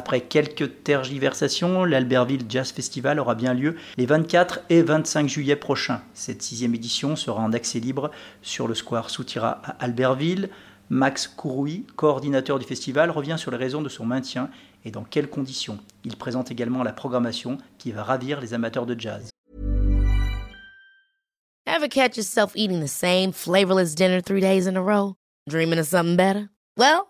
Après quelques tergiversations, l'Albertville Jazz Festival aura bien lieu les 24 et 25 juillet prochains. Cette sixième édition sera en accès libre sur le square Soutira à Albertville. Max Kouroui, coordinateur du festival, revient sur les raisons de son maintien et dans quelles conditions. Il présente également la programmation qui va ravir les amateurs de jazz. Ever catch yourself eating the same flavorless dinner three days in a row? Dreaming of something better? Well,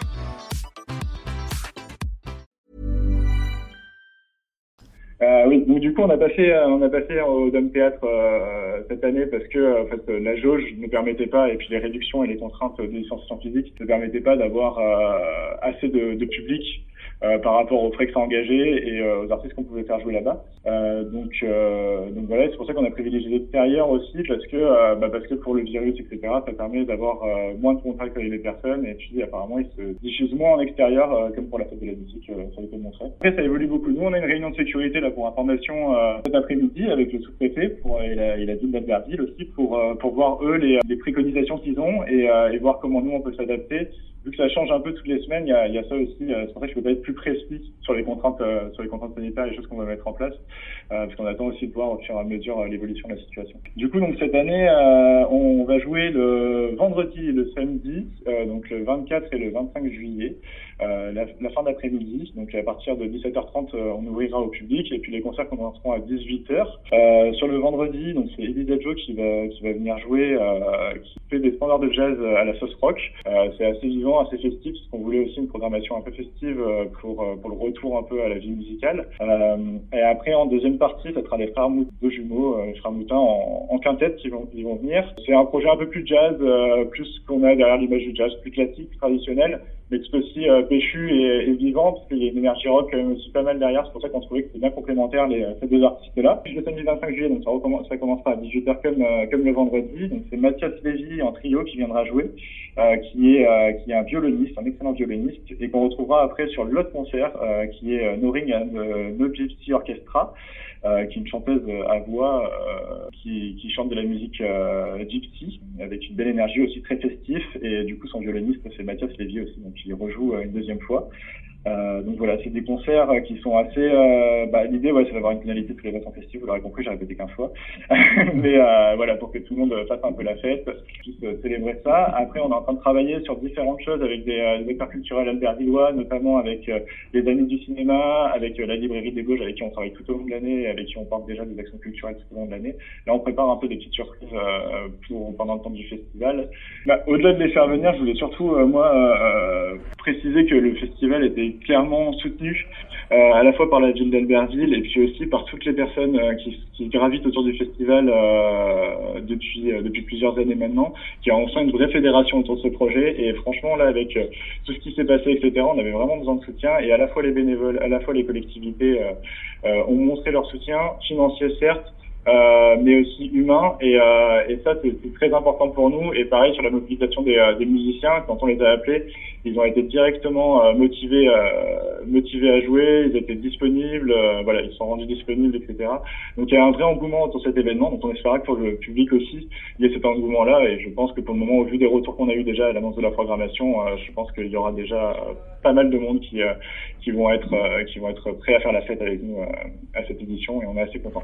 Euh, oui, donc du coup on a passé on a passé au Dome Théâtre euh, cette année parce que en fait la jauge ne permettait pas et puis les réductions et les contraintes de licenciation physique ne permettaient pas d'avoir euh, assez de, de public euh, par rapport aux frais que ça engageait et euh, aux artistes qu'on pouvait faire jouer là-bas. Euh, donc, donc voilà, c'est pour ça qu'on a privilégié l'extérieur aussi parce que bah parce que pour le virus etc, ça permet d'avoir moins de contact avec les personnes et puis apparemment ils se diffusent moins en extérieur comme pour la fête de la musique, ça a été montré. Après ça évolue beaucoup. Nous on a une réunion de sécurité là pour information cet après-midi avec le sous-préfet pour et la, et la ville d'Albertville aussi pour pour voir eux les, les préconisations qu'ils ont et, et voir comment nous on peut s'adapter vu que ça change un peu toutes les semaines, il y a, il y a ça aussi. Euh, c'est pour ça que je peux pas être plus précis sur les contraintes, euh, sur les contraintes sanitaires et les choses qu'on va mettre en place, euh, parce qu'on attend aussi de voir au fur et à mesure l'évolution de la situation. Du coup, donc cette année, on va jouer le vendredi et le samedi, donc le 24 et le 25 juillet. Euh, la, la, fin d'après-midi. Donc à partir de 17h30, euh, on ouvrira au public et puis les concerts commenceront à 18h. Euh, sur le vendredi, donc c'est Eddie Dejo qui va qui va venir jouer, euh, qui fait des standards de jazz à la sauce rock. c'est assez vivant, assez festif, parce qu'on voulait aussi une programmation un peu festive pour pour le retour un peu à la vie musicale. et après en deuxième partie, ça sera les frères Mout, deux jumeaux, les frères Moutin en, quintette qui vont qui vont venir. C'est un projet un peu plus jazz, plus qu'on a derrière l'image du jazz, plus classique, traditionnel mais tout aussi euh, péchu et, et, vivant, parce qu'il y a une énergie rock même aussi pas mal derrière. C'est pour ça qu'on trouvait que c'était bien complémentaire les, ces deux artistes-là. Le samedi 25 juillet, donc ça, recommence, ça commencera à 18h comme, euh, comme le vendredi. Donc c'est Mathias Lévy en trio qui viendra jouer, euh, qui est euh, qui est un violoniste, un excellent violoniste, et qu'on retrouvera après sur l'autre concert, euh, qui est Noring and No Gypsy Orchestra. Euh, qui est une chanteuse à voix euh, qui, qui, chante de la musique euh, gypsy avec une belle énergie aussi très festif et du coup son violoniste c'est Mathias Lévy aussi il rejoue une deuxième fois euh, donc voilà, c'est des concerts euh, qui sont assez. Euh, bah, L'idée, ouais, c'est d'avoir une finalité tous les ans festifs. Vous l'aurez compris, j'ai répété qu'un fois. Mais euh, voilà, pour que tout le monde fasse un peu la fête, puisse célébrer ça. Après, on est en train de travailler sur différentes choses avec des, des acteurs culturels albervillois, notamment avec les amis du cinéma, avec la librairie des Gauches, avec qui on travaille tout au long de l'année, avec qui on porte déjà des actions culturelles tout au long de l'année. Là, on prépare un peu des petites surprises pour pendant le temps du festival. Bah, Au-delà de les faire venir, je voulais surtout moi préciser que le festival était clairement soutenu euh, à la fois par la ville d'Albertville et puis aussi par toutes les personnes euh, qui, gravitent autour du festival euh, depuis euh, depuis plusieurs années maintenant, qui ont enfin une vraie fédération autour de ce projet. Et franchement là, avec tout ce qui s'est passé, etc., on avait vraiment besoin de soutien. Et à la fois les bénévoles, à la fois les collectivités ont montré leur soutien financier certes, euh, mais aussi humain. Et, euh, et ça, c'est très important pour nous. Et pareil sur la mobilisation des, des, musiciens, quand on les a appelés, ils ont été directement euh, motivés, euh, motivés à jouer, ils étaient disponibles, euh, voilà, ils sont rendus disponibles, etc. Donc il y a un vrai engouement autour de cet événement, donc on espère que pour le public aussi, il y ait cet engouement-là, et je pense que pour le moment, au vu des retours qu'on a eu déjà à l'annonce de la programmation, je pense qu'il y aura déjà pas mal de monde qui, qui vont être, qui vont être prêts à faire la fête avec nous à cette édition, et on est assez contents.